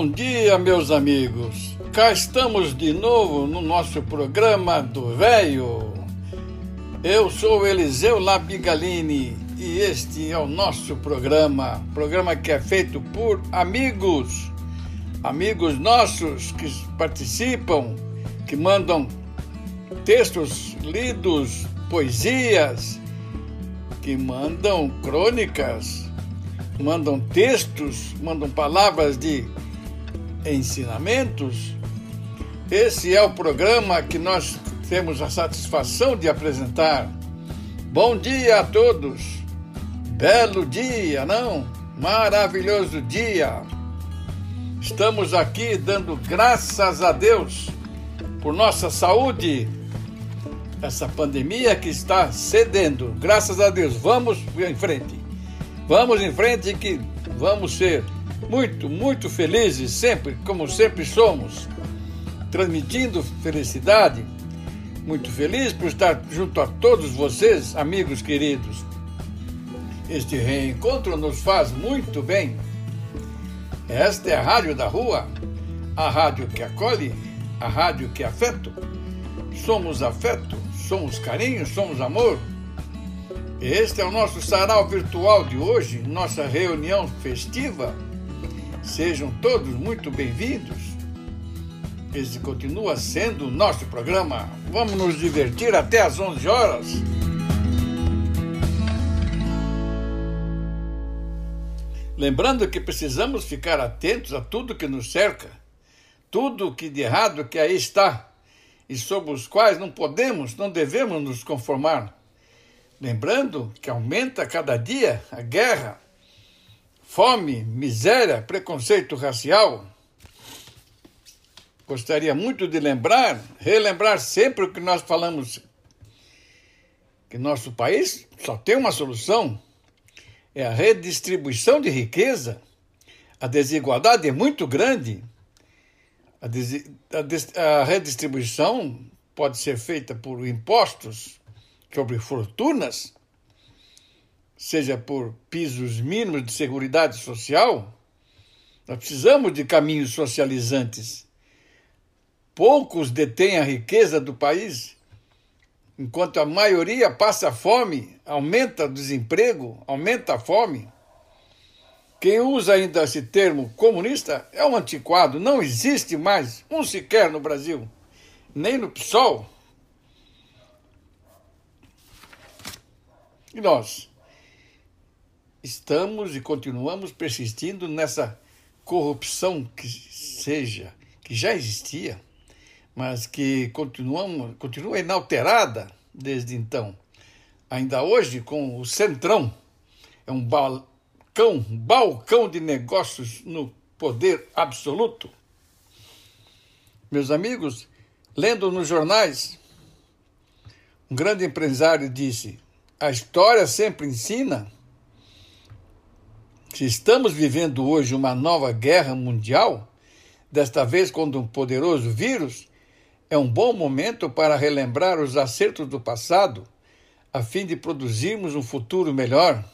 Bom dia, meus amigos. Cá estamos de novo no nosso programa do Velho. Eu sou Eliseu Labigalini e este é o nosso programa, programa que é feito por amigos, amigos nossos que participam, que mandam textos lidos, poesias, que mandam crônicas, mandam textos, mandam palavras de ensinamentos. Esse é o programa que nós temos a satisfação de apresentar. Bom dia a todos! Belo dia, não? Maravilhoso dia! Estamos aqui dando graças a Deus por nossa saúde, essa pandemia que está cedendo. Graças a Deus, vamos em frente. Vamos em frente que vamos ser muito, muito felizes sempre, como sempre somos, transmitindo felicidade. Muito feliz por estar junto a todos vocês, amigos queridos. Este reencontro nos faz muito bem. Esta é a Rádio da Rua, a rádio que acolhe, a rádio que afeto. Somos afeto, somos carinho, somos amor. Este é o nosso sarau virtual de hoje, nossa reunião festiva. Sejam todos muito bem-vindos. Esse continua sendo o nosso programa. Vamos nos divertir até às 11 horas. Lembrando que precisamos ficar atentos a tudo que nos cerca, tudo que de errado que aí está, e sobre os quais não podemos, não devemos nos conformar. Lembrando que aumenta cada dia a guerra, fome, miséria, preconceito racial. Gostaria muito de lembrar, relembrar sempre o que nós falamos, que nosso país só tem uma solução, é a redistribuição de riqueza. A desigualdade é muito grande. A, des... a, des... a redistribuição pode ser feita por impostos sobre fortunas, seja por pisos mínimos de segurança social. Nós precisamos de caminhos socializantes. Poucos detêm a riqueza do país enquanto a maioria passa fome, aumenta o desemprego, aumenta a fome. Quem usa ainda esse termo comunista é um antiquado, não existe mais um sequer no Brasil, nem no PSOL. E nós estamos e continuamos persistindo nessa corrupção que seja, que já existia mas que continuamos, continua inalterada desde então. Ainda hoje, com o Centrão, é um balcão, balcão de negócios no poder absoluto. Meus amigos, lendo nos jornais, um grande empresário disse: a história sempre ensina. Se estamos vivendo hoje uma nova guerra mundial, desta vez contra um poderoso vírus, é um bom momento para relembrar os acertos do passado, a fim de produzirmos um futuro melhor.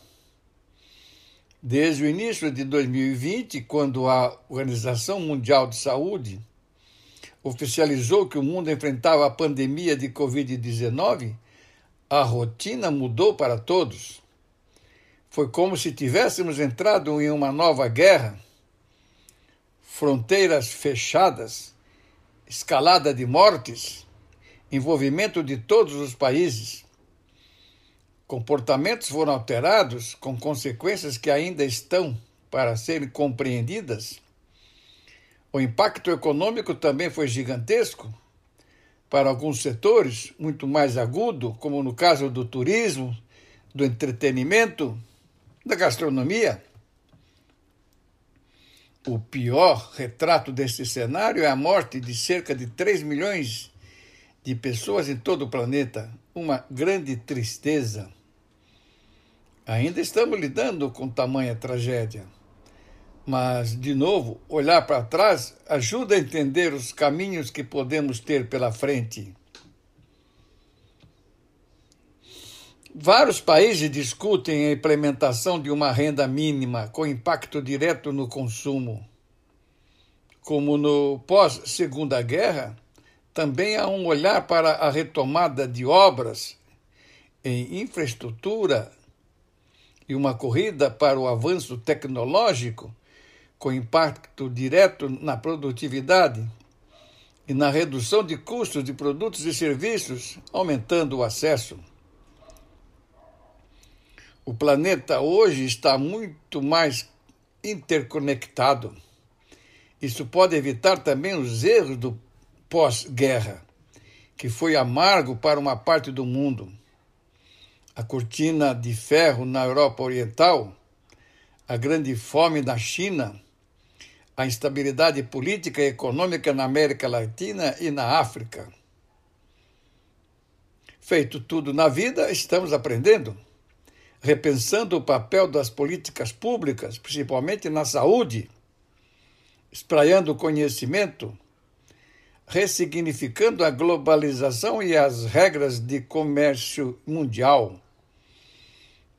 Desde o início de 2020, quando a Organização Mundial de Saúde oficializou que o mundo enfrentava a pandemia de Covid-19, a rotina mudou para todos. Foi como se tivéssemos entrado em uma nova guerra, fronteiras fechadas escalada de mortes, envolvimento de todos os países. Comportamentos foram alterados com consequências que ainda estão para serem compreendidas. O impacto econômico também foi gigantesco. Para alguns setores, muito mais agudo, como no caso do turismo, do entretenimento, da gastronomia. O pior retrato deste cenário é a morte de cerca de 3 milhões de pessoas em todo o planeta. Uma grande tristeza. Ainda estamos lidando com tamanha tragédia. Mas, de novo, olhar para trás ajuda a entender os caminhos que podemos ter pela frente. Vários países discutem a implementação de uma renda mínima com impacto direto no consumo. Como no pós-Segunda Guerra, também há um olhar para a retomada de obras em infraestrutura e uma corrida para o avanço tecnológico com impacto direto na produtividade e na redução de custos de produtos e serviços, aumentando o acesso. O planeta hoje está muito mais interconectado. Isso pode evitar também os erros do pós-guerra, que foi amargo para uma parte do mundo. A cortina de ferro na Europa Oriental, a grande fome na China, a instabilidade política e econômica na América Latina e na África. Feito tudo na vida, estamos aprendendo, repensando o papel das políticas públicas, principalmente na saúde, espraiando conhecimento, ressignificando a globalização e as regras de comércio mundial,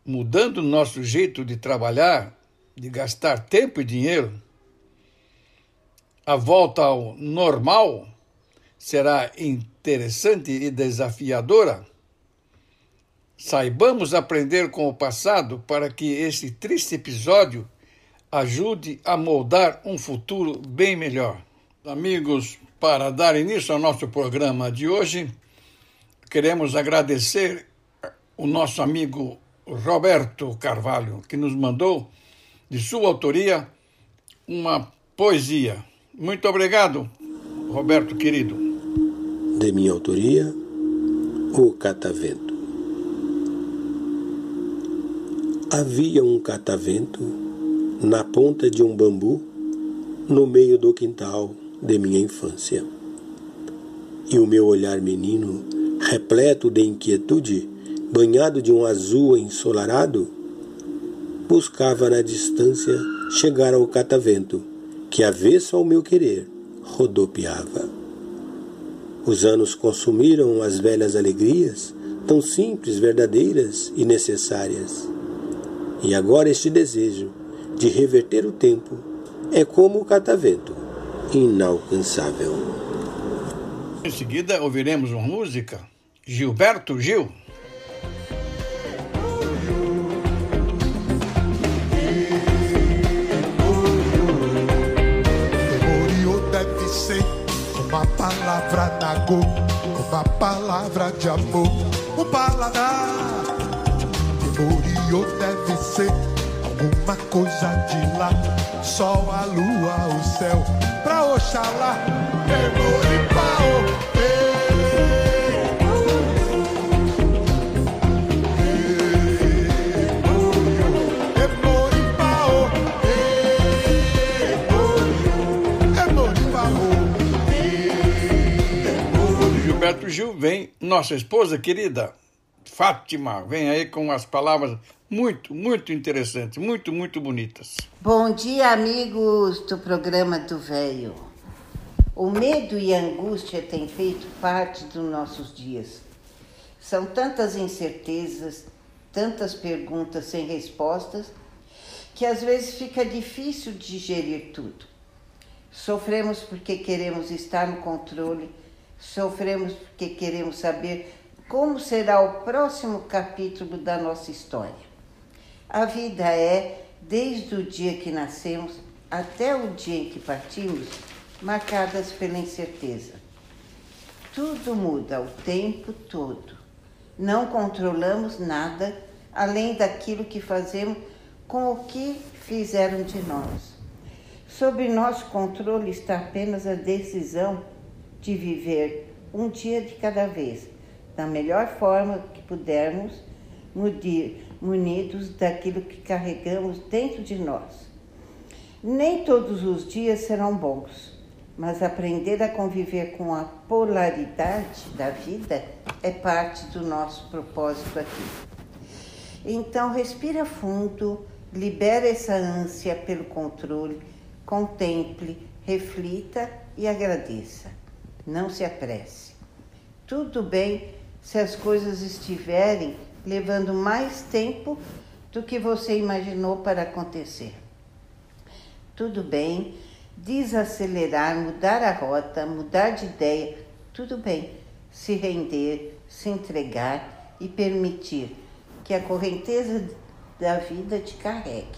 mudando nosso jeito de trabalhar, de gastar tempo e dinheiro a volta ao normal será interessante e desafiadora? Saibamos aprender com o passado para que esse triste episódio ajude a moldar um futuro bem melhor. Amigos, para dar início ao nosso programa de hoje, queremos agradecer o nosso amigo Roberto Carvalho, que nos mandou, de sua autoria, uma poesia. Muito obrigado, Roberto querido. De minha autoria, O Catavento. Havia um catavento na ponta de um bambu no meio do quintal de minha infância. E o meu olhar menino, repleto de inquietude, banhado de um azul ensolarado, buscava na distância chegar ao catavento que, avesso ao meu querer, rodopiava. Os anos consumiram as velhas alegrias, tão simples, verdadeiras e necessárias. E agora este desejo de reverter o tempo é como o catavento, inalcançável. Em seguida, ouviremos uma música, Gilberto Gil. palavra da go, uma palavra de amor, um paladar. Memoriou deve ser alguma coisa de lá, sol, a lua, o céu, pra Oxalá. Memori pao, Gilberto Gil vem nossa esposa querida, Fátima, vem aí com as palavras muito, muito interessantes, muito, muito bonitas. Bom dia, amigos do programa do Velho. O medo e a angústia têm feito parte dos nossos dias. São tantas incertezas, tantas perguntas sem respostas, que às vezes fica difícil digerir tudo. Sofremos porque queremos estar no controle Sofremos porque queremos saber como será o próximo capítulo da nossa história. A vida é, desde o dia que nascemos até o dia em que partimos, marcadas pela incerteza. Tudo muda o tempo todo. Não controlamos nada além daquilo que fazemos com o que fizeram de nós. Sob nosso controle está apenas a decisão de viver um dia de cada vez, da melhor forma que pudermos, no dia, munidos daquilo que carregamos dentro de nós. Nem todos os dias serão bons, mas aprender a conviver com a polaridade da vida é parte do nosso propósito aqui. Então, respira fundo, libera essa ânsia pelo controle, contemple, reflita e agradeça. Não se apresse. Tudo bem se as coisas estiverem levando mais tempo do que você imaginou para acontecer. Tudo bem desacelerar, mudar a rota, mudar de ideia, tudo bem. Se render, se entregar e permitir que a correnteza da vida te carregue.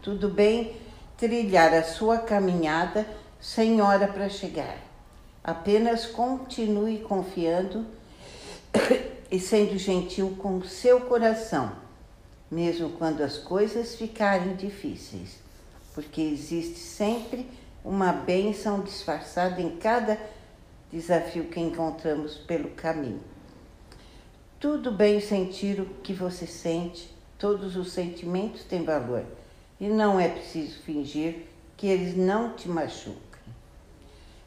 Tudo bem trilhar a sua caminhada sem hora para chegar. Apenas continue confiando e sendo gentil com o seu coração, mesmo quando as coisas ficarem difíceis, porque existe sempre uma bênção disfarçada em cada desafio que encontramos pelo caminho. Tudo bem sentir o que você sente, todos os sentimentos têm valor e não é preciso fingir que eles não te machucam.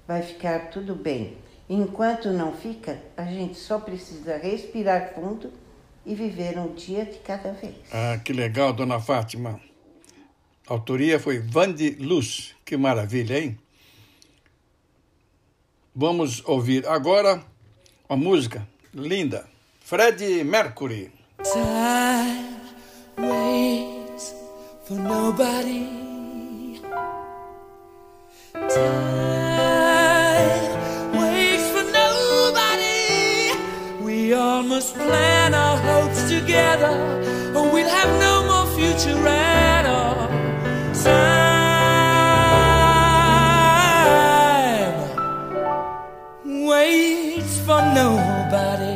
Vai ficar tudo bem Enquanto não fica, a gente só precisa respirar fundo e viver um dia de cada vez. Ah, que legal, dona Fátima. A autoria foi Vande Luz. Que maravilha, hein? Vamos ouvir agora a música linda. Fred Mercury. Time waits for nobody. Time must plan our hopes together, or we'll have no more future at all. Time waits for nobody.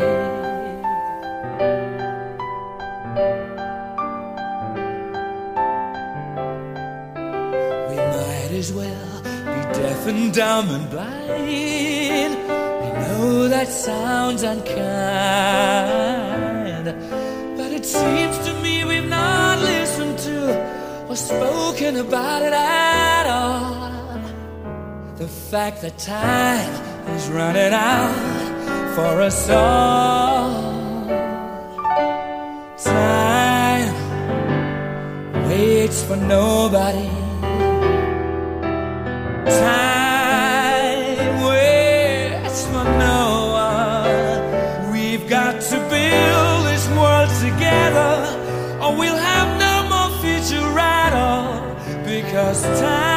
We might as well be deaf and dumb and blind that sounds unkind, but it seems to me we've not listened to or spoken about it at all. The fact that time is running out for us all. Time waits for nobody. Time Cause time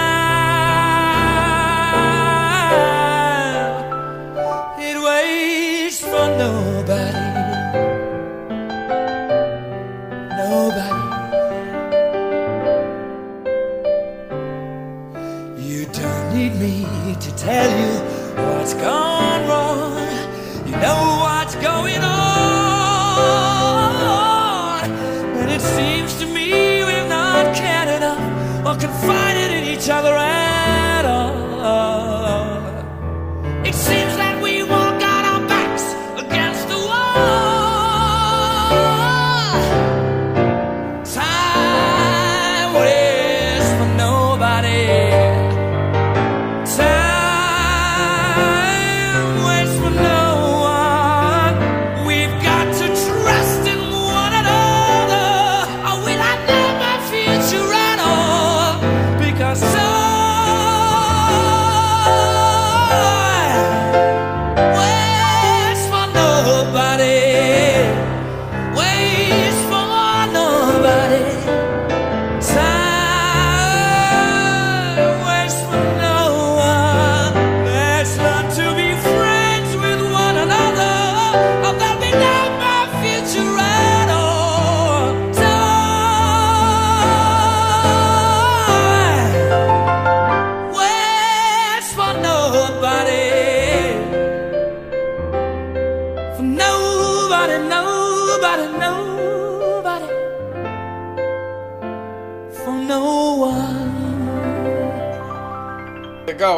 or confided in each other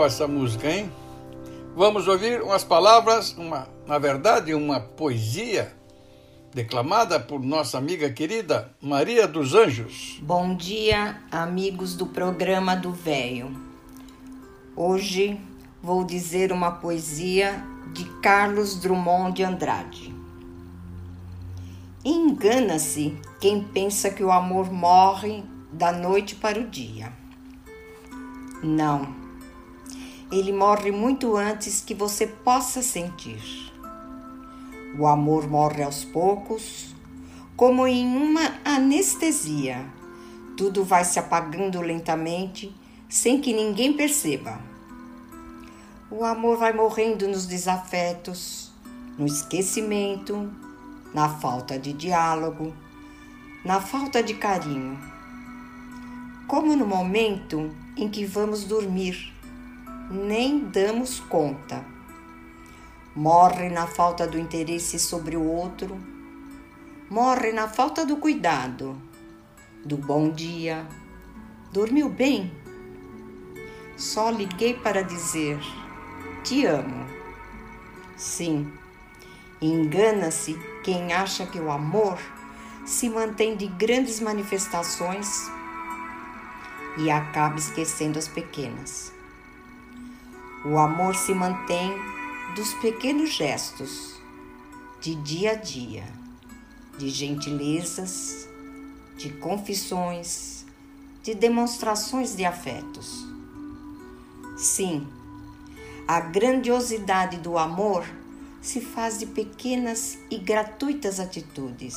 Essa música, hein? Vamos ouvir umas palavras, uma, na verdade, uma poesia declamada por nossa amiga querida Maria dos Anjos. Bom dia, amigos do programa do Véio. Hoje vou dizer uma poesia de Carlos Drummond de Andrade. Engana-se quem pensa que o amor morre da noite para o dia. Não. Ele morre muito antes que você possa sentir. O amor morre aos poucos, como em uma anestesia. Tudo vai se apagando lentamente, sem que ninguém perceba. O amor vai morrendo nos desafetos, no esquecimento, na falta de diálogo, na falta de carinho. Como no momento em que vamos dormir, nem damos conta morre na falta do interesse sobre o outro, morre na falta do cuidado, do bom dia. Dormiu bem? Só liguei para dizer: Te amo. Sim, engana-se quem acha que o amor se mantém de grandes manifestações e acaba esquecendo as pequenas. O amor se mantém dos pequenos gestos de dia a dia, de gentilezas, de confissões, de demonstrações de afetos. Sim, a grandiosidade do amor se faz de pequenas e gratuitas atitudes.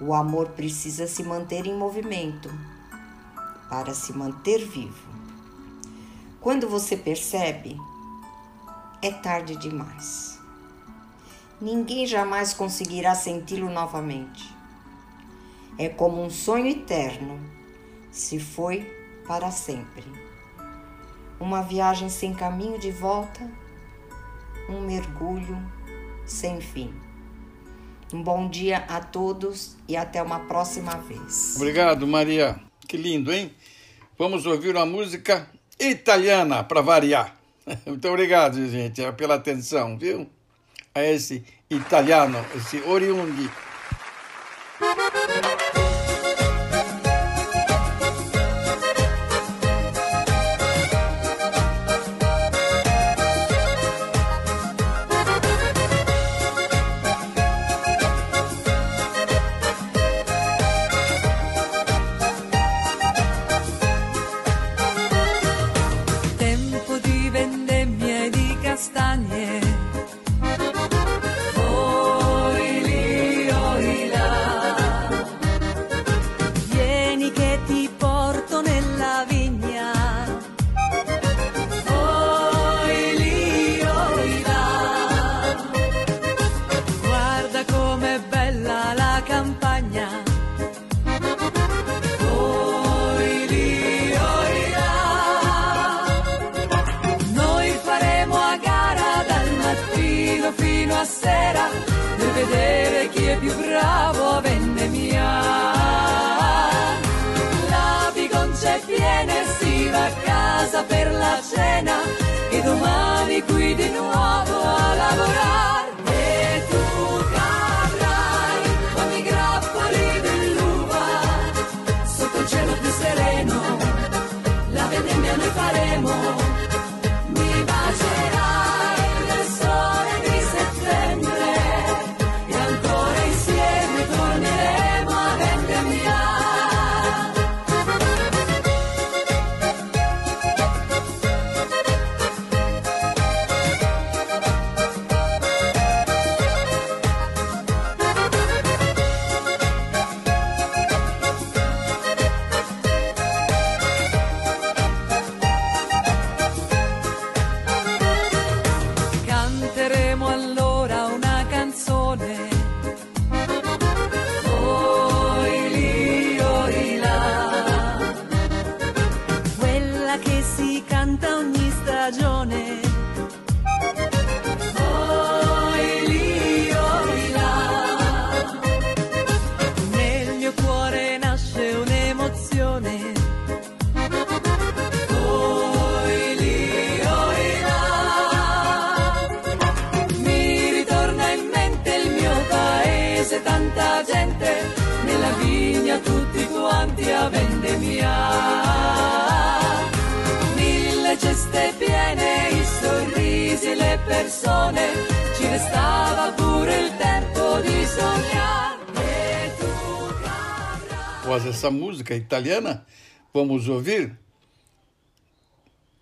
O amor precisa se manter em movimento para se manter vivo. Quando você percebe é tarde demais. Ninguém jamais conseguirá senti-lo novamente. É como um sonho eterno, se foi para sempre. Uma viagem sem caminho de volta, um mergulho sem fim. Um bom dia a todos e até uma próxima vez. Obrigado, Maria. Que lindo, hein? Vamos ouvir uma música italiana para variar. Muito obrigado, gente, pela atenção, viu? A esse italiano, esse oriundi sorrisi, le persone, ci restava pure il tempo di sognare. Após essa música italiana, vamos ouvir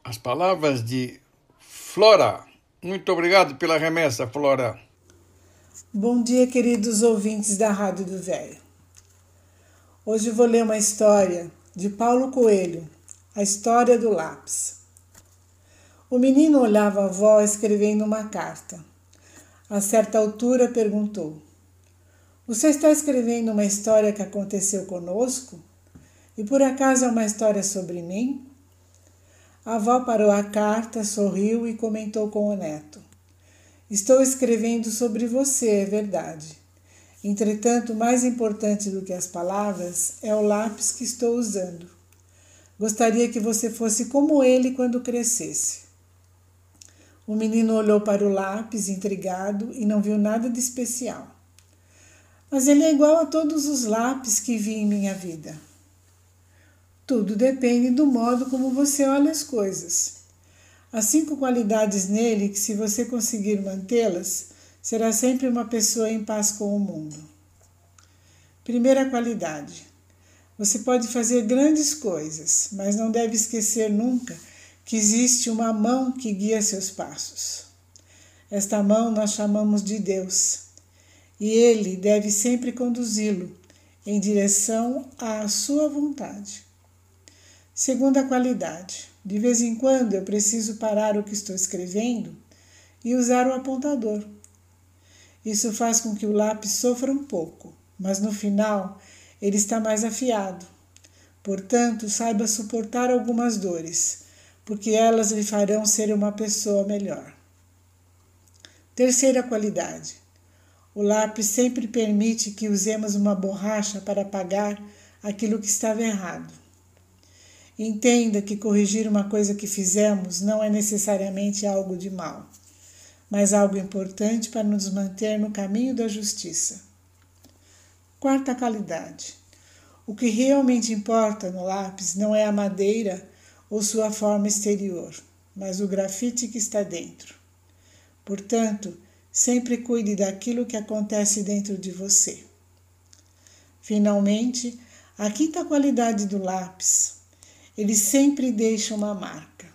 as palavras de Flora. Muito obrigado pela remessa, Flora. Bom dia, queridos ouvintes da Rádio do Velho. Hoje vou ler uma história de Paulo Coelho, a história do lápis. O menino olhava a avó escrevendo uma carta. A certa altura perguntou: Você está escrevendo uma história que aconteceu conosco? E por acaso é uma história sobre mim? A avó parou a carta, sorriu e comentou com o neto: Estou escrevendo sobre você, é verdade. Entretanto, mais importante do que as palavras é o lápis que estou usando. Gostaria que você fosse como ele quando crescesse. O menino olhou para o lápis, intrigado, e não viu nada de especial. Mas ele é igual a todos os lápis que vi em minha vida. Tudo depende do modo como você olha as coisas. Há cinco qualidades nele que, se você conseguir mantê-las, será sempre uma pessoa em paz com o mundo. Primeira qualidade: você pode fazer grandes coisas, mas não deve esquecer nunca que existe uma mão que guia seus passos. Esta mão nós chamamos de Deus, e ele deve sempre conduzi-lo em direção à sua vontade. Segunda qualidade: de vez em quando eu preciso parar o que estou escrevendo e usar o apontador. Isso faz com que o lápis sofra um pouco, mas no final ele está mais afiado. Portanto, saiba suportar algumas dores, porque elas lhe farão ser uma pessoa melhor. Terceira qualidade: o lápis sempre permite que usemos uma borracha para apagar aquilo que estava errado. Entenda que corrigir uma coisa que fizemos não é necessariamente algo de mal, mas algo importante para nos manter no caminho da justiça. Quarta qualidade. O que realmente importa no lápis não é a madeira ou sua forma exterior, mas o grafite que está dentro. Portanto, sempre cuide daquilo que acontece dentro de você. Finalmente, a quinta qualidade do lápis ele sempre deixa uma marca.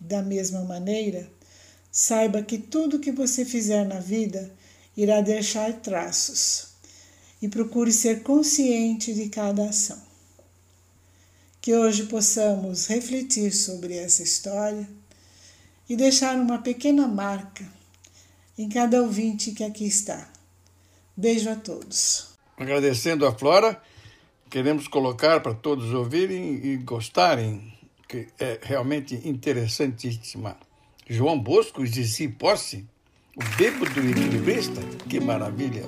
Da mesma maneira, saiba que tudo que você fizer na vida irá deixar traços e procure ser consciente de cada ação. Que hoje possamos refletir sobre essa história e deixar uma pequena marca em cada ouvinte que aqui está. Beijo a todos. Agradecendo a Flora queremos colocar para todos ouvirem e gostarem, que é realmente interessantíssima. João Bosco de Cipósse, o bêbado equilibrista, que maravilha!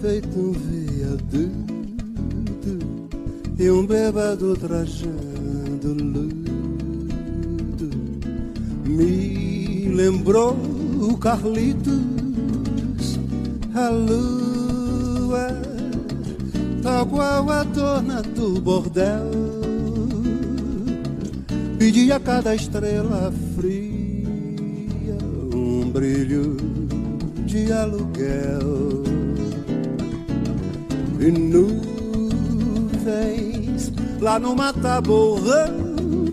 Feito um viaduto e um bêbado trajando luto me lembrou o Carlitos, a lua, tal qual a dona do bordel, pedia a cada estrela fria brilho de aluguel nuvens lá numa taborra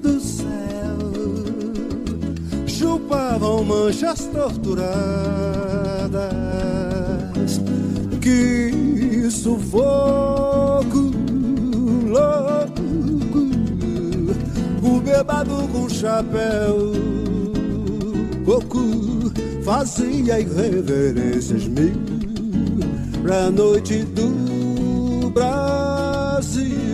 do céu. Chupavam manchas torturadas que sufoco louco o bebado com chapéu coco fazia irreverências mil pra noite do Brasil.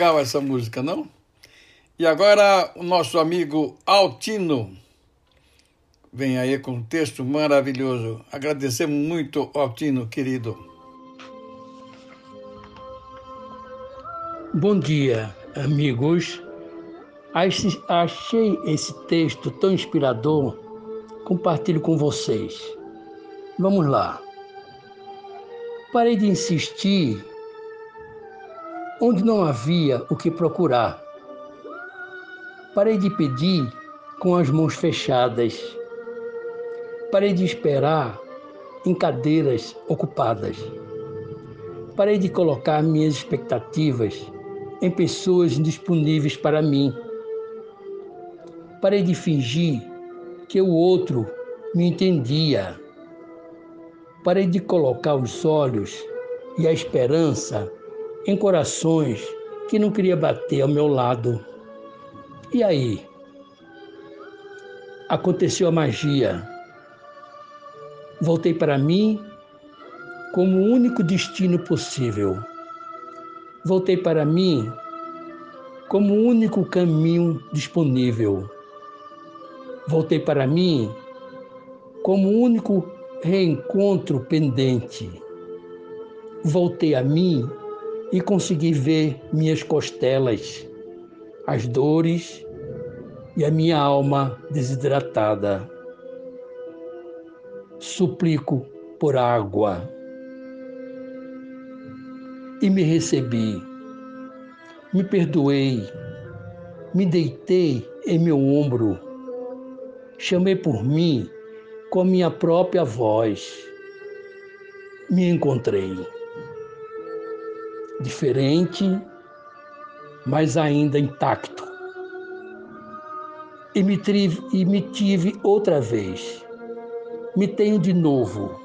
Legal essa música, não? E agora o nosso amigo Altino vem aí com um texto maravilhoso. Agradecemos muito, Altino, querido. Bom dia, amigos. Achei esse texto tão inspirador, compartilho com vocês. Vamos lá. Parei de insistir onde não havia o que procurar. Parei de pedir com as mãos fechadas. Parei de esperar em cadeiras ocupadas. Parei de colocar minhas expectativas em pessoas indisponíveis para mim. Parei de fingir que o outro me entendia. Parei de colocar os olhos e a esperança em corações que não queria bater ao meu lado. E aí? Aconteceu a magia. Voltei para mim como o único destino possível. Voltei para mim como o único caminho disponível. Voltei para mim como o único reencontro pendente. Voltei a mim e consegui ver minhas costelas, as dores e a minha alma desidratada. Suplico por água. E me recebi. Me perdoei. Me deitei em meu ombro. Chamei por mim com a minha própria voz. Me encontrei diferente, mas ainda intacto. E me, tive, e me tive outra vez. Me tenho de novo.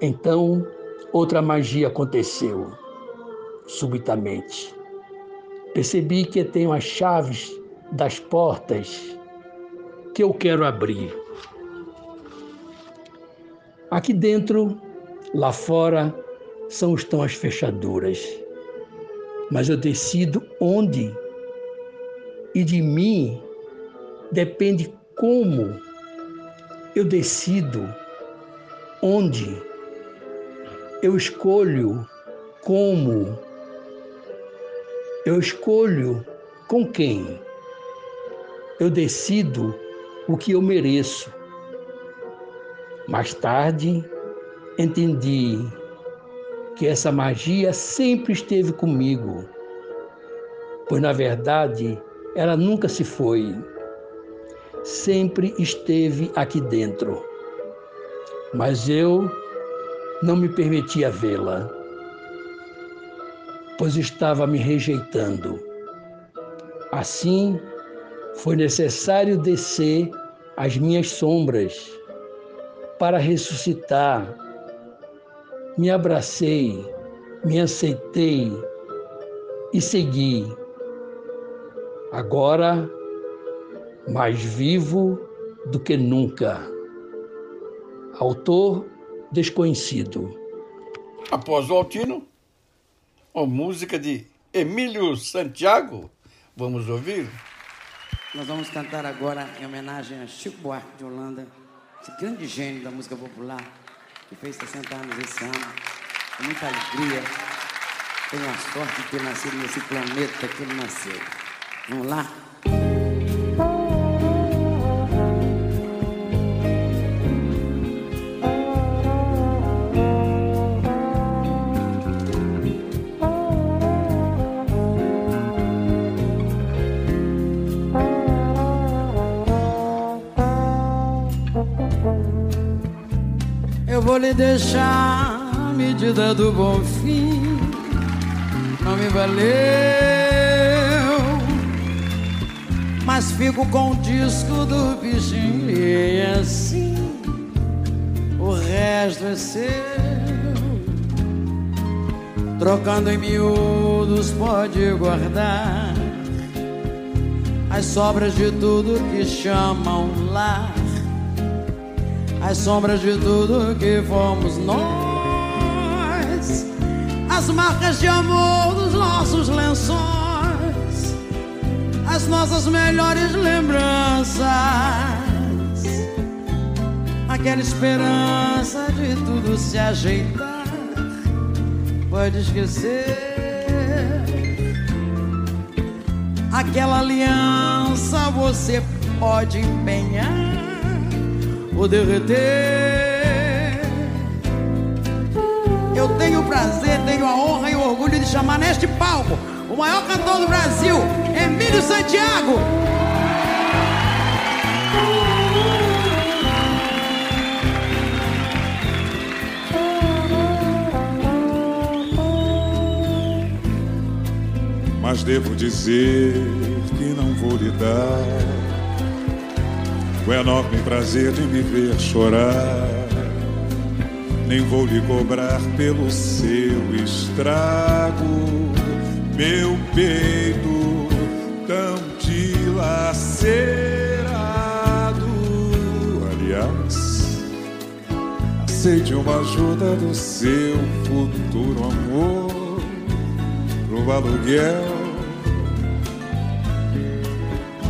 Então, outra magia aconteceu, subitamente. Percebi que tenho as chaves das portas que eu quero abrir. Aqui dentro, lá fora, são estão as fechaduras. Mas eu decido onde. E de mim depende como eu decido onde. Eu escolho como. Eu escolho com quem. Eu decido o que eu mereço. Mais tarde, entendi que essa magia sempre esteve comigo, pois na verdade ela nunca se foi, sempre esteve aqui dentro. Mas eu não me permitia vê-la, pois estava me rejeitando. Assim, foi necessário descer as minhas sombras para ressuscitar. Me abracei, me aceitei e segui. Agora, mais vivo do que nunca. Autor desconhecido. Após o Altino, a música de Emílio Santiago. Vamos ouvir? Nós vamos cantar agora em homenagem a Chico Buarque de Holanda, esse grande gênio da música popular, que fez 60 anos esse ano. Com muita alegria. Tenho a sorte de ter nascido nesse planeta que ele nasceu. Vamos lá? Deixar a medida do bom fim. Não me valeu, mas fico com o disco do bichinho e assim o resto é seu. Trocando em miúdos pode guardar as sobras de tudo que chamam lar as sombras de tudo que fomos nós, as marcas de amor dos nossos lençóis, as nossas melhores lembranças, aquela esperança de tudo se ajeitar. Pode esquecer. Aquela aliança você pode empenhar ou derreter. Eu tenho o prazer, tenho a honra e o orgulho de chamar neste palco o maior cantor do Brasil, Emílio Santiago. Mas devo dizer que não vou lhe dar o enorme prazer de me ver chorar. Nem vou lhe cobrar pelo seu estrago, meu peito tão dilacerado. Aliás, aceite uma ajuda do seu futuro amor pro aluguel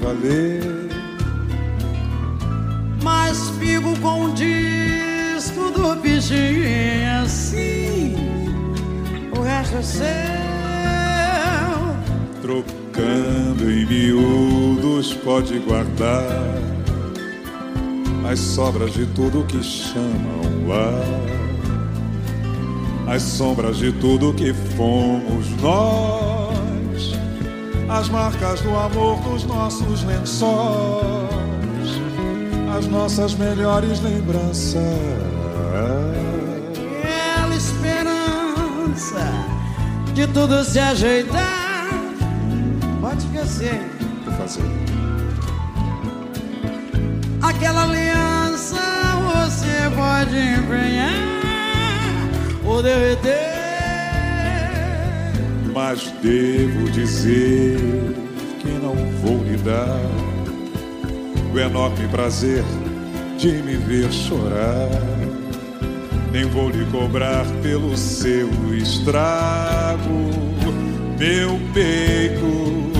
Valer. Mas fico com o disco do bichinho assim, o resto é seu. Trocando em miúdos pode guardar as sobras de tudo que chamam lá as sombras de tudo que fomos nós, as marcas do amor dos nossos lençóis, as nossas melhores lembranças. Aquela esperança de tudo se ajeitar, pode esquecer. que fazer. Aquela aliança você pode empenhar ou derreter. Mas devo dizer que não vou lhe dar o enorme prazer de me ver chorar. Nem vou lhe cobrar pelo seu estrago, meu peito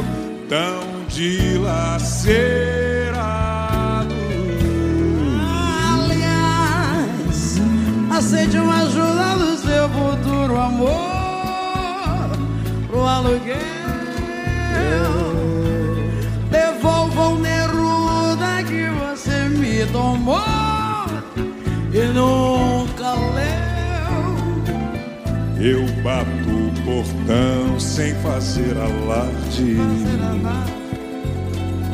tão dilacerado. Aliás, aceite uma ajuda do seu futuro amor pro aluguel. Devolva o Neruda que você me tomou e nunca leu. Eu bato o portão sem fazer alarde.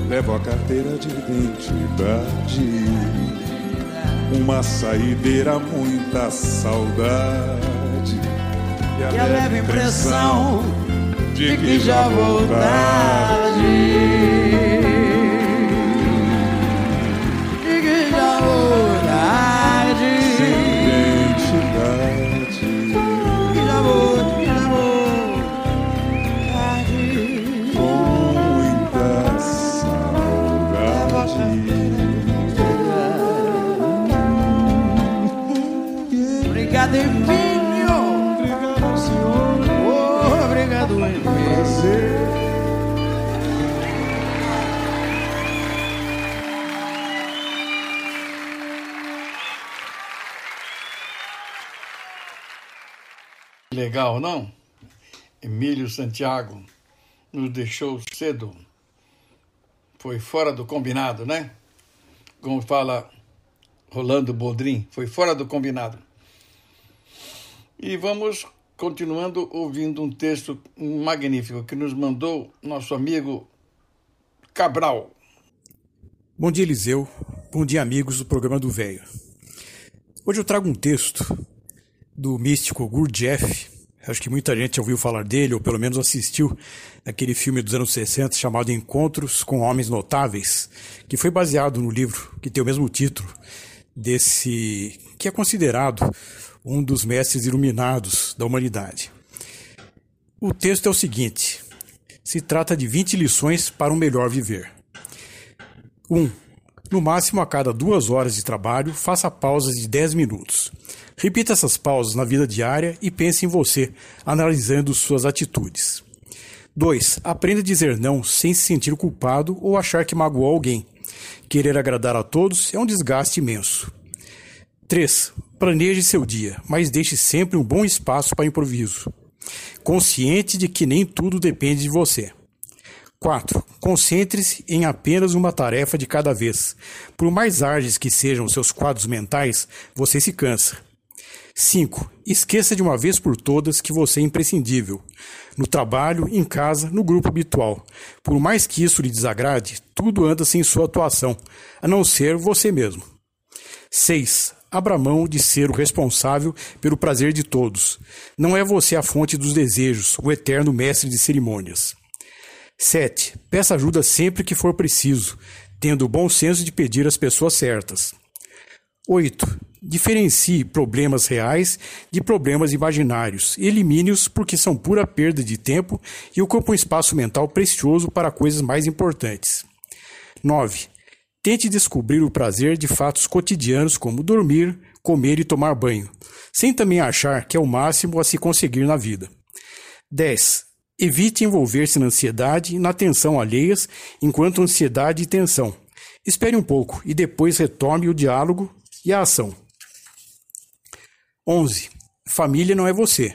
Levo a carteira de identidade. Uma saideira, muita saudade. E a leve impressão de que já vou tarde. Legal, não? Emílio Santiago nos deixou cedo. Foi fora do combinado, né? Como fala Rolando Boldrin, foi fora do combinado. E vamos continuando ouvindo um texto magnífico que nos mandou nosso amigo Cabral. Bom dia, Eliseu. Bom dia, amigos do programa do Velho. Hoje eu trago um texto do místico Gurdjieff. Acho que muita gente ouviu falar dele, ou pelo menos assistiu naquele filme dos anos 60 chamado Encontros com Homens Notáveis, que foi baseado no livro que tem o mesmo título desse que é considerado um dos mestres iluminados da humanidade. O texto é o seguinte: se trata de 20 lições para um melhor viver. 1. Um, no máximo a cada duas horas de trabalho, faça pausas de 10 minutos. Repita essas pausas na vida diária e pense em você, analisando suas atitudes. 2. Aprenda a dizer não sem se sentir culpado ou achar que magoou alguém. Querer agradar a todos é um desgaste imenso. 3. Planeje seu dia, mas deixe sempre um bom espaço para improviso. Consciente de que nem tudo depende de você. 4. Concentre-se em apenas uma tarefa de cada vez. Por mais árduos que sejam seus quadros mentais, você se cansa. 5. Esqueça de uma vez por todas que você é imprescindível. No trabalho, em casa, no grupo habitual. Por mais que isso lhe desagrade, tudo anda sem sua atuação, a não ser você mesmo. 6. Abra mão de ser o responsável pelo prazer de todos. Não é você a fonte dos desejos, o eterno mestre de cerimônias. 7. Peça ajuda sempre que for preciso, tendo o bom senso de pedir às pessoas certas. 8. Diferencie problemas reais de problemas imaginários. Elimine-os porque são pura perda de tempo e ocupam um espaço mental precioso para coisas mais importantes. 9. Tente descobrir o prazer de fatos cotidianos como dormir, comer e tomar banho, sem também achar que é o máximo a se conseguir na vida. 10. Evite envolver-se na ansiedade e na tensão alheias enquanto ansiedade e tensão. Espere um pouco e depois retome o diálogo e a ação. 11. Família não é você.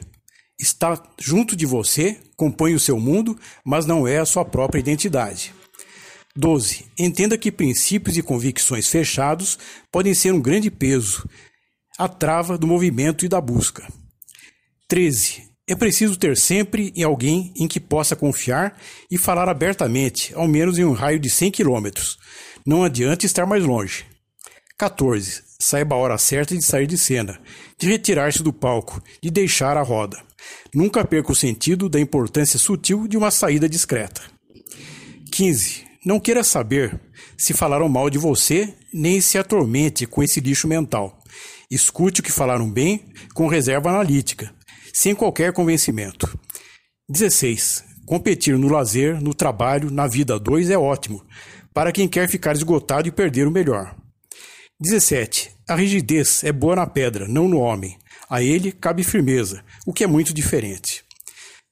Está junto de você, compõe o seu mundo, mas não é a sua própria identidade. 12. Entenda que princípios e convicções fechados podem ser um grande peso, a trava do movimento e da busca. 13. É preciso ter sempre em alguém em que possa confiar e falar abertamente, ao menos em um raio de 100 quilômetros. Não adianta estar mais longe. 14. Saiba a hora certa de sair de cena, de retirar-se do palco, de deixar a roda. Nunca perca o sentido da importância sutil de uma saída discreta. 15. Não queira saber se falaram mal de você, nem se atormente com esse lixo mental. Escute o que falaram bem com reserva analítica, sem qualquer convencimento. 16. Competir no lazer, no trabalho, na vida a dois é ótimo, para quem quer ficar esgotado e perder o melhor. 17. A rigidez é boa na pedra, não no homem. A ele cabe firmeza, o que é muito diferente.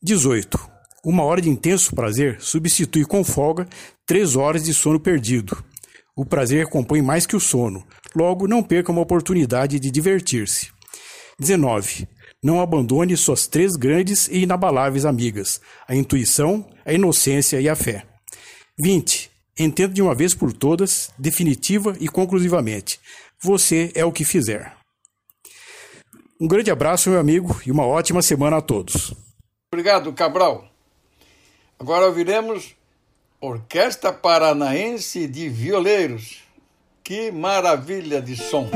18. Uma hora de intenso prazer substitui com folga três horas de sono perdido. O prazer compõe mais que o sono, logo não perca uma oportunidade de divertir-se. 19. Não abandone suas três grandes e inabaláveis amigas: a intuição, a inocência e a fé. 20. Entenda de uma vez por todas, definitiva e conclusivamente: você é o que fizer. Um grande abraço, meu amigo, e uma ótima semana a todos. Obrigado, Cabral. Agora ouviremos Orquestra Paranaense de Violeiros. Que maravilha de som!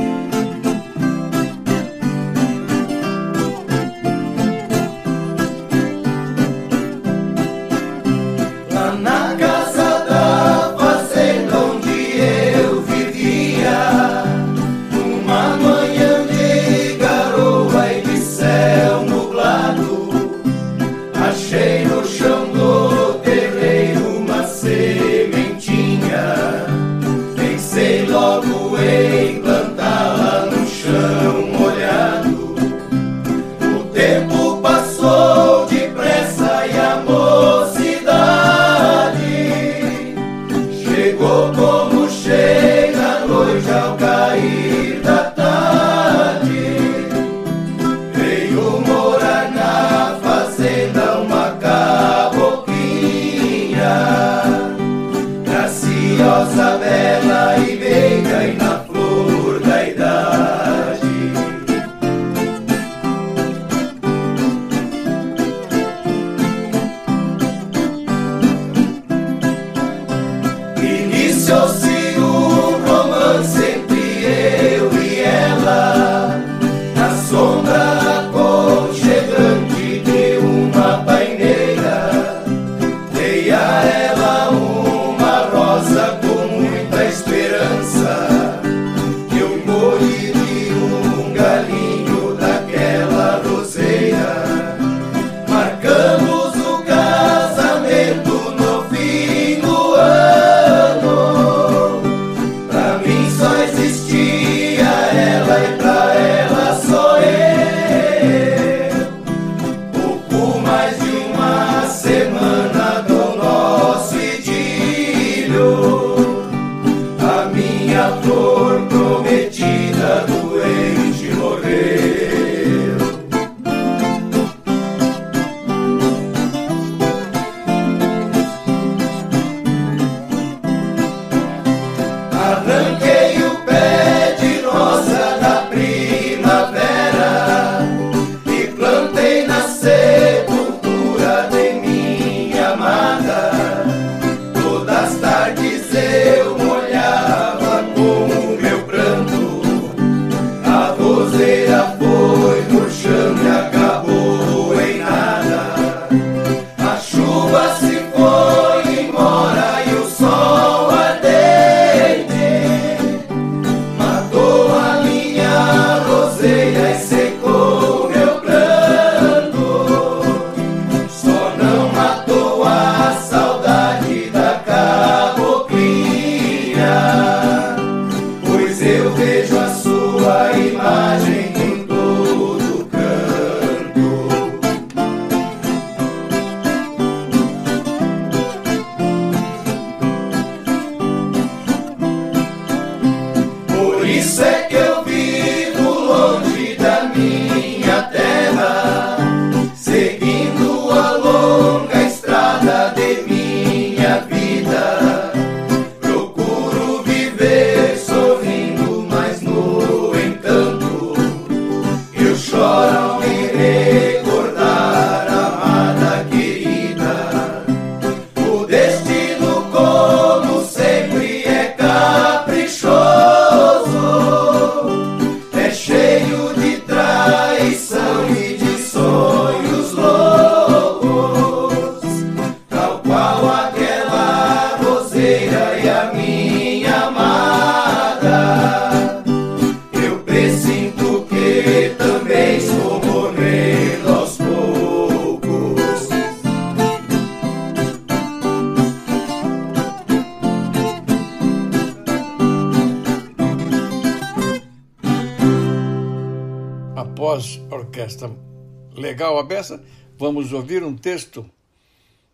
Texto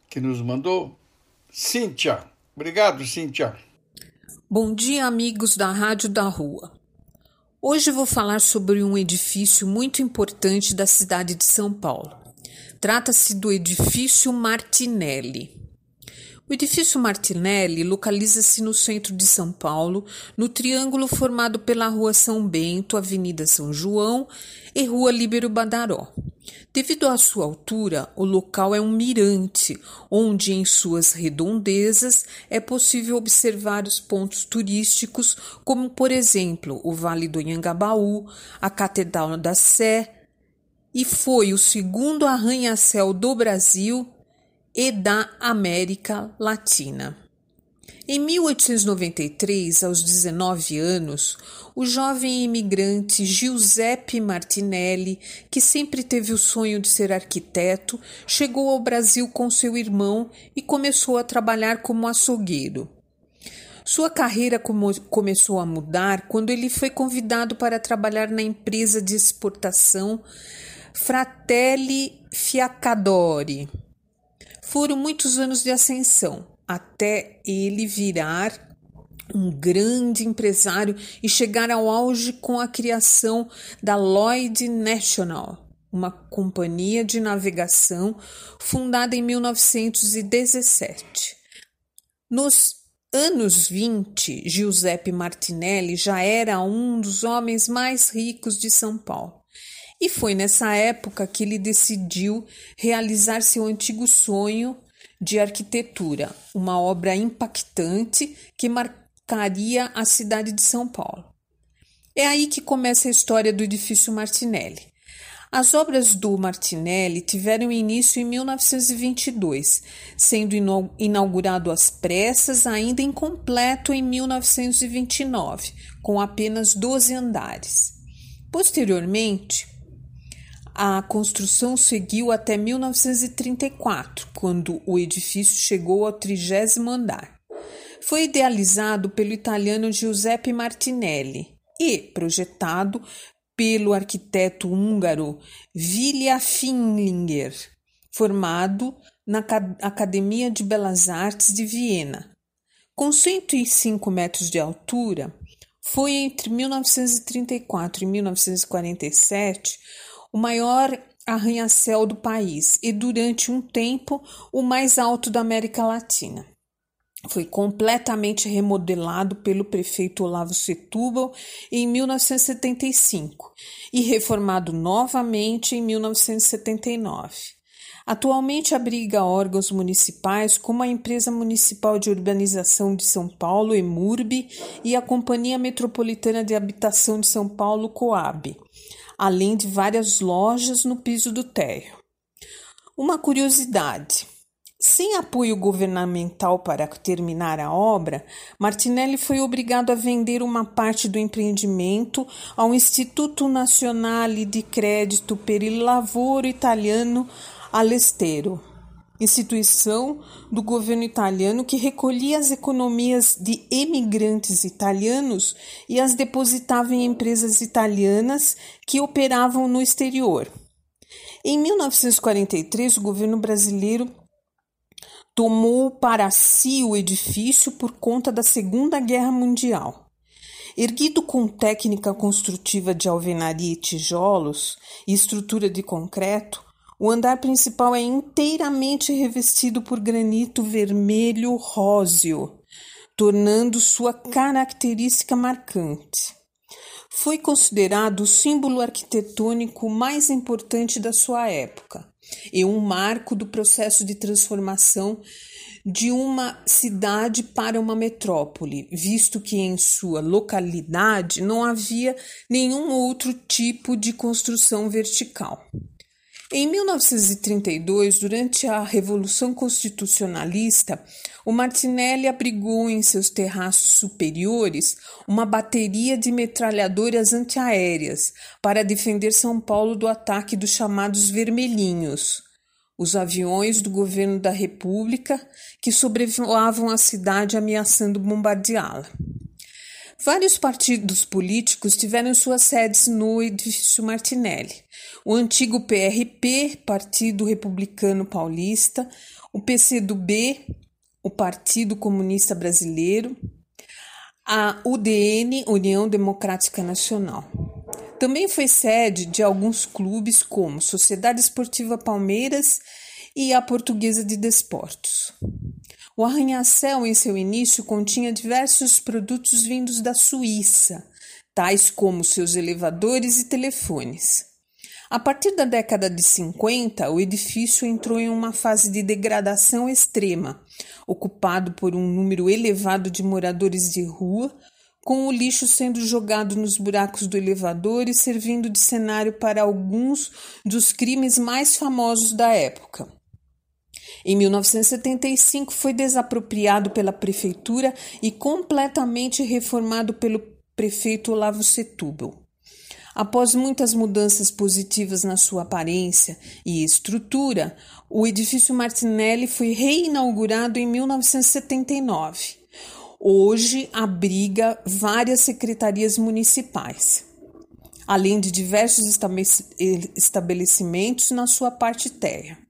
que nos mandou Cíntia. Obrigado, Cíntia. Bom dia, amigos da Rádio da Rua. Hoje vou falar sobre um edifício muito importante da cidade de São Paulo. Trata-se do edifício Martinelli. O edifício Martinelli localiza-se no centro de São Paulo, no triângulo formado pela Rua São Bento, Avenida São João e Rua Líbero Badaró. Devido à sua altura, o local é um mirante, onde em suas redondezas é possível observar os pontos turísticos, como por exemplo o Vale do Anhangabaú, a Catedral da Sé, e foi o segundo arranha-céu do Brasil e da América Latina. Em 1893, aos 19 anos, o jovem imigrante Giuseppe Martinelli, que sempre teve o sonho de ser arquiteto, chegou ao Brasil com seu irmão e começou a trabalhar como açougueiro. Sua carreira começou a mudar quando ele foi convidado para trabalhar na empresa de exportação Fratelli Fiacadori foram muitos anos de ascensão até ele virar um grande empresário e chegar ao auge com a criação da Lloyd National, uma companhia de navegação fundada em 1917. Nos anos 20, Giuseppe Martinelli já era um dos homens mais ricos de São Paulo. E foi nessa época que ele decidiu realizar seu antigo sonho de arquitetura, uma obra impactante que marcaria a cidade de São Paulo. É aí que começa a história do edifício Martinelli. As obras do Martinelli tiveram início em 1922, sendo inaugurado às pressas, ainda incompleto em 1929, com apenas 12 andares. Posteriormente, a construção seguiu até 1934, quando o edifício chegou ao trigésimo andar. Foi idealizado pelo italiano Giuseppe Martinelli e projetado pelo arquiteto húngaro Vilja Finlinger, formado na Academia de Belas Artes de Viena. Com 105 metros de altura, foi entre 1934 e 1947 o maior arranha-céu do país e, durante um tempo, o mais alto da América Latina. Foi completamente remodelado pelo prefeito Olavo Setúbal em 1975 e reformado novamente em 1979. Atualmente abriga órgãos municipais como a Empresa Municipal de Urbanização de São Paulo, EMURB, e a Companhia Metropolitana de Habitação de São Paulo, COAB, além de várias lojas no piso do térreo. Uma curiosidade: sem apoio governamental para terminar a obra, Martinelli foi obrigado a vender uma parte do empreendimento ao Instituto Nazionale di Credito per il Lavoro Italiano All'Estero, instituição do governo italiano que recolhia as economias de emigrantes italianos e as depositava em empresas italianas que operavam no exterior. Em 1943, o governo brasileiro tomou para si o edifício por conta da Segunda Guerra Mundial. Erguido com técnica construtiva de alvenaria e tijolos e estrutura de concreto, o andar principal é inteiramente revestido por granito vermelho róseo, tornando sua característica marcante. Foi considerado o símbolo arquitetônico mais importante da sua época e um marco do processo de transformação de uma cidade para uma metrópole, visto que em sua localidade não havia nenhum outro tipo de construção vertical. Em 1932, durante a Revolução Constitucionalista, o Martinelli abrigou em seus terraços superiores uma bateria de metralhadoras antiaéreas para defender São Paulo do ataque dos chamados vermelhinhos, os aviões do governo da República que sobrevoavam a cidade ameaçando bombardeá-la. Vários partidos políticos tiveram suas sedes no edifício Martinelli. O antigo PRP, Partido Republicano Paulista, o PCdoB, o Partido Comunista Brasileiro, a UDN, União Democrática Nacional. Também foi sede de alguns clubes como Sociedade Esportiva Palmeiras e a Portuguesa de Desportos. O arranha-céu, em seu início, continha diversos produtos vindos da Suíça, tais como seus elevadores e telefones. A partir da década de 50, o edifício entrou em uma fase de degradação extrema, ocupado por um número elevado de moradores de rua, com o lixo sendo jogado nos buracos do elevador e servindo de cenário para alguns dos crimes mais famosos da época. Em 1975 foi desapropriado pela prefeitura e completamente reformado pelo prefeito Olavo Setúbal. Após muitas mudanças positivas na sua aparência e estrutura, o edifício Martinelli foi reinaugurado em 1979. Hoje abriga várias secretarias municipais, além de diversos estabelecimentos na sua parte térrea.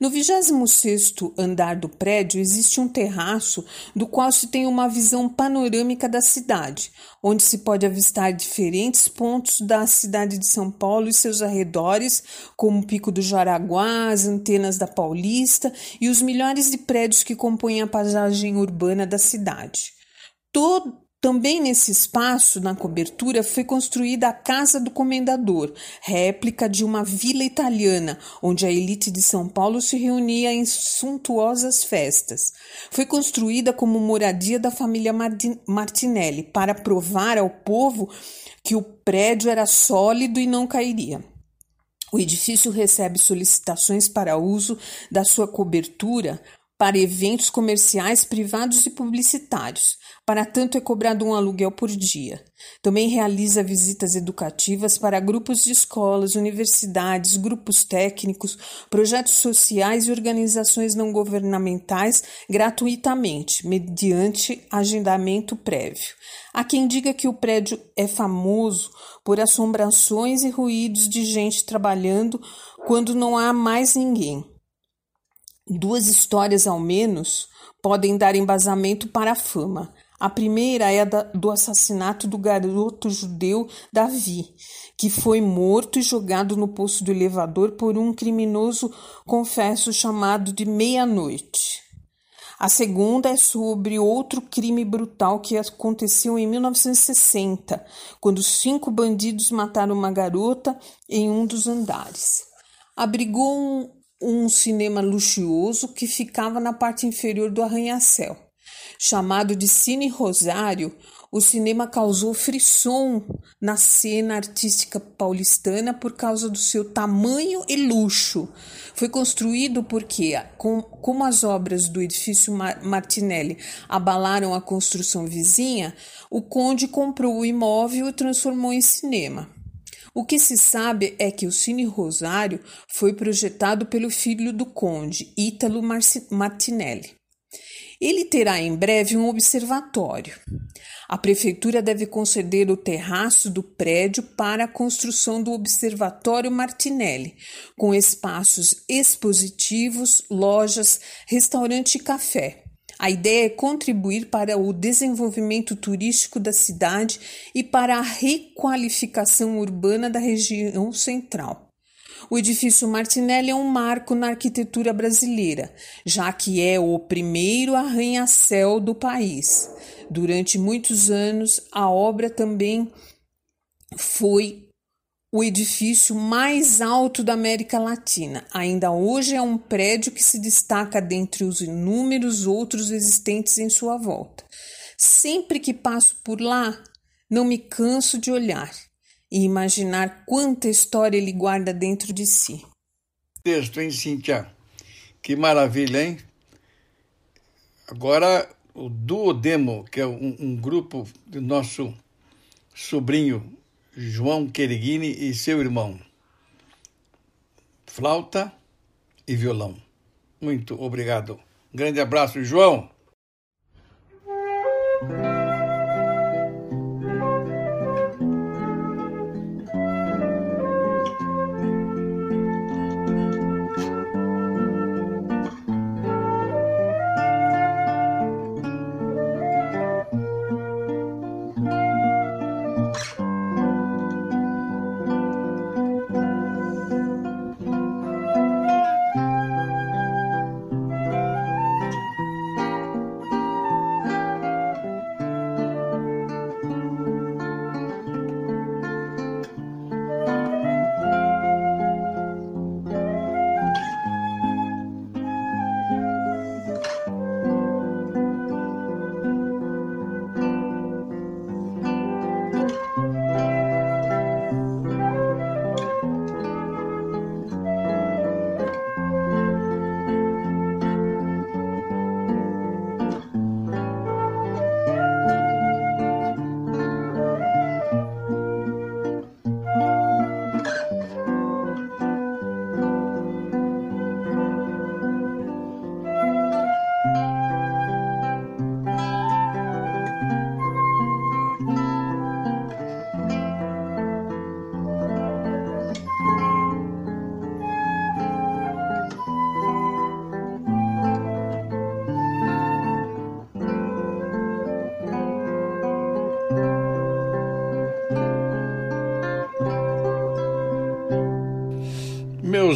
No 26º andar do prédio existe um terraço do qual se tem uma visão panorâmica da cidade, onde se pode avistar diferentes pontos da cidade de São Paulo e seus arredores, como o Pico do Jaraguá, as antenas da Paulista e os milhares de prédios que compõem a paisagem urbana da cidade. Todo, também nesse espaço, na cobertura, foi construída a Casa do Comendador, réplica de uma vila italiana, onde a elite de São Paulo se reunia em suntuosas festas. Foi construída como moradia da família Martinelli, para provar ao povo que o prédio era sólido e não cairia. O edifício recebe solicitações para uso da sua cobertura para eventos comerciais, privados e publicitários. Para tanto, é cobrado um aluguel por dia. Também realiza visitas educativas para grupos de escolas, universidades, grupos técnicos, projetos sociais e organizações não governamentais gratuitamente, mediante agendamento prévio. Há quem diga que o prédio é famoso por assombrações e ruídos de gente trabalhando quando não há mais ninguém. Duas histórias, ao menos, podem dar embasamento para a fama. A primeira é a do assassinato do garoto judeu Davi, que foi morto e jogado no poço do elevador por um criminoso confesso chamado de Meia-Noite. A segunda é sobre outro crime brutal que aconteceu em 1960, quando cinco bandidos mataram uma garota em um dos andares. Abrigou um, cinema luxuoso que ficava na parte inferior do arranha-céu. Chamado de Cine Rosário, o cinema causou frisson na cena artística paulistana por causa do seu tamanho e luxo. Foi construído porque, com, como as obras do edifício Martinelli abalaram a construção vizinha, o conde comprou o imóvel e o transformou em cinema. O que se sabe é que o Cine Rosário foi projetado pelo filho do conde, Ítalo Martinelli. Ele terá em breve um observatório. A prefeitura deve conceder o terraço do prédio para a construção do Observatório Martinelli, com espaços expositivos, lojas, restaurante e café. A ideia é contribuir para o desenvolvimento turístico da cidade e para a requalificação urbana da região central. O edifício Martinelli é um marco na arquitetura brasileira, já que é o primeiro arranha-céu do país. Durante muitos anos, a obra também foi o edifício mais alto da América Latina. Ainda hoje é um prédio que se destaca dentre os inúmeros outros existentes em sua volta. Sempre que passo por lá, não me canso de olhar e imaginar quanta história ele guarda dentro de si. Texto, hein, Cíntia? Que maravilha, hein? Agora, o Duodemo, que é um, um grupo do nosso sobrinho João Quereguini e seu irmão. Flauta e violão. Muito obrigado. Grande abraço, João.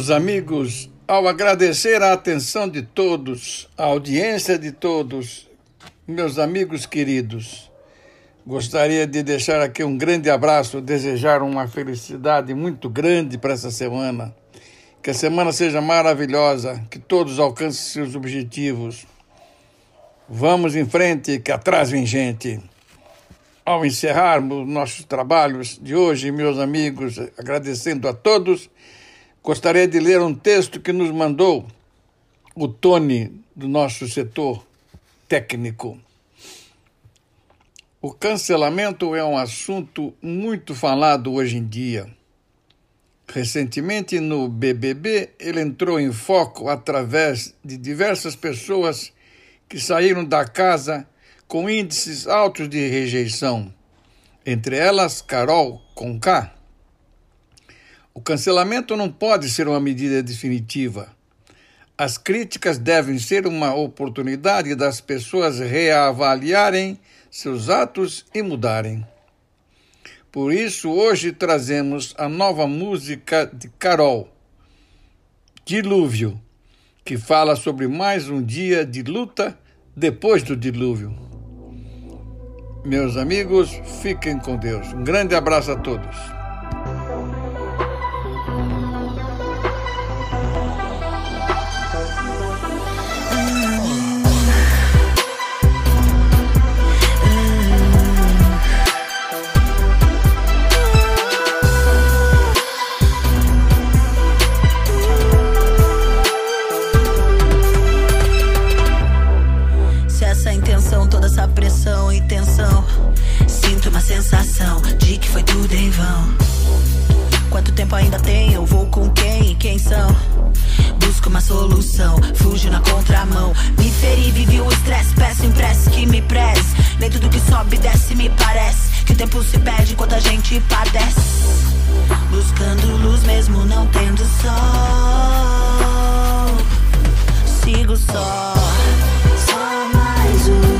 Meus amigos, ao agradecer a atenção de todos, a audiência de todos, meus amigos queridos, gostaria de deixar aqui um grande abraço, desejar uma felicidade muito grande para essa semana. Que a semana seja maravilhosa, que todos alcancem seus objetivos. Vamos em frente, que atrás vem gente. Ao encerrarmos nossos trabalhos de hoje, meus amigos, agradecendo a todos, gostaria de ler um texto que nos mandou o Tony do nosso setor técnico. O cancelamento é um assunto muito falado hoje em dia. Recentemente, no BBB, ele entrou em foco através de diversas pessoas que saíram da casa com índices altos de rejeição, entre elas Carol Conká. O cancelamento não pode ser uma medida definitiva. As críticas devem ser uma oportunidade das pessoas reavaliarem seus atos e mudarem. Por isso, hoje trazemos a nova música de Carol, Dilúvio, que fala sobre mais um dia de luta depois do dilúvio. Meus amigos, fiquem com Deus. Um grande abraço a todos. Busco uma solução, fujo na contramão. Me feri, vivi o estresse, peço impresso que me preze. Nem tudo que sobe desce me parece. Que o tempo se perde enquanto a gente padece. Buscando luz mesmo não tendo sol. Sigo só. Só mais um